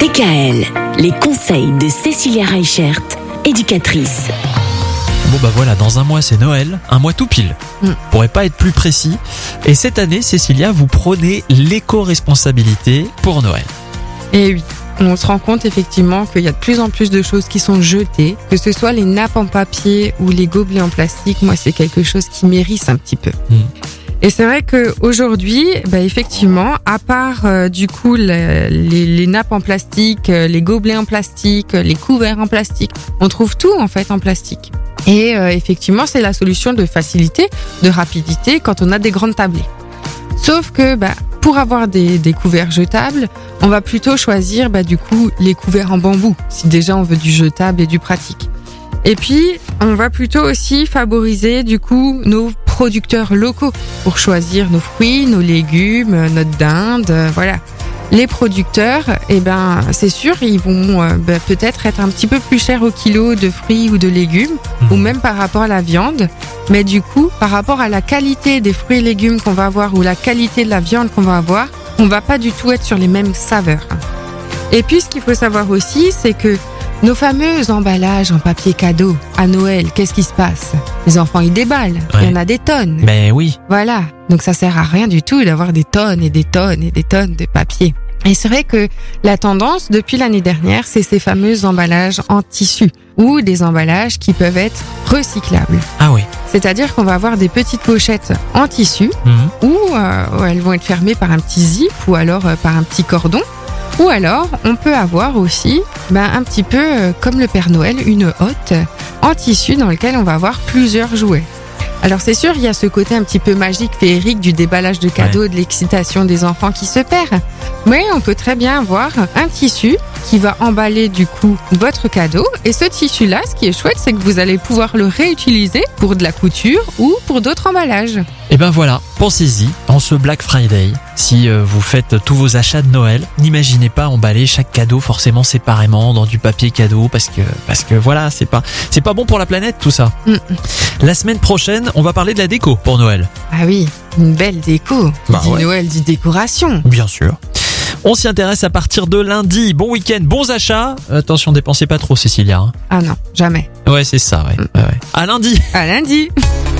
DKL, les conseils de Cécilia Reichert, éducatrice. Bon bah voilà, dans un mois c'est Noël, un mois tout pile. Mm. Pourrait pas être plus précis. Et cette année, Cécilia, vous prenez l'éco-responsabilité pour Noël. Et oui, on se rend compte effectivement qu'il y a de plus en plus de choses qui sont jetées, que ce soit les nappes en papier ou les gobelets en plastique. Moi, c'est quelque chose qui mérisse un petit peu. Mm. Et c'est vrai qu'aujourd'hui, bah, effectivement, à part euh, du coup le- les, nappes en plastique, euh, les gobelets en plastique, les couverts en plastique, on trouve tout en fait en plastique. Et euh, effectivement, c'est la solution de facilité, de rapidité quand on a des grandes tablées. Sauf que bah, pour avoir des, des couverts jetables, on va plutôt choisir bah, du coup les couverts en bambou, si déjà on veut du jetable et du pratique. Et puis, on va plutôt aussi favoriser du coup nos producteurs locaux pour choisir nos fruits, nos légumes, notre dinde, euh, voilà. Les producteurs, eh ben, c'est sûr, ils vont euh, bah, peut-être être un petit peu plus chers au kilo de fruits ou de légumes, ou même par rapport à la viande. Mais du coup, par rapport à la qualité des fruits et légumes qu'on va avoir ou la qualité de la viande qu'on va avoir, on va pas du tout être sur les mêmes saveurs. Et puis, ce qu'il faut savoir aussi, c'est que nos fameux emballages en papier cadeau à Noël, qu'est-ce qui se passe? Les enfants, ils déballent. Il y en a des tonnes. Ben oui. Voilà. Donc ça sert à rien du tout d'avoir des tonnes et des tonnes et des tonnes de papier. Et c'est vrai que la tendance depuis l'année dernière, c'est ces fameux emballages en tissu ou des emballages qui peuvent être recyclables. Ah oui. C'est-à-dire qu'on va avoir des petites pochettes en tissu ou euh, où elles vont être fermées par un petit zip ou alors euh, par un petit cordon. Ou alors, on peut avoir aussi ben, un petit peu euh, comme le Père Noël, une hotte en tissu dans lequel on va avoir plusieurs jouets. Alors c'est sûr, il y a ce côté un petit peu magique, féerique du déballage de cadeaux, de l'excitation des enfants qui se perd. Mais on peut très bien avoir un tissu qui va emballer du coup votre cadeau. Et ce tissu-là, ce qui est chouette, c'est que vous allez pouvoir le réutiliser pour de la couture ou pour d'autres emballages. Et ben voilà, pensez-y, en ce Black Friday, si euh, vous faites tous vos achats de Noël, n'imaginez pas emballer chaque cadeau forcément séparément dans du papier cadeau parce que parce que voilà, c'est pas c'est pas bon pour la planète tout ça. Mm. La semaine prochaine, on va parler de la déco pour Noël. Ah oui, une belle déco. Bah dit ouais. Noël, dit décoration. Bien sûr. On s'y intéresse à partir de lundi. Bon week-end, bons achats. Attention, dépensez pas trop, Cécilia. hein. Ah non, jamais. Ouais, c'est ça, ouais. ouais, ouais. À lundi. À lundi.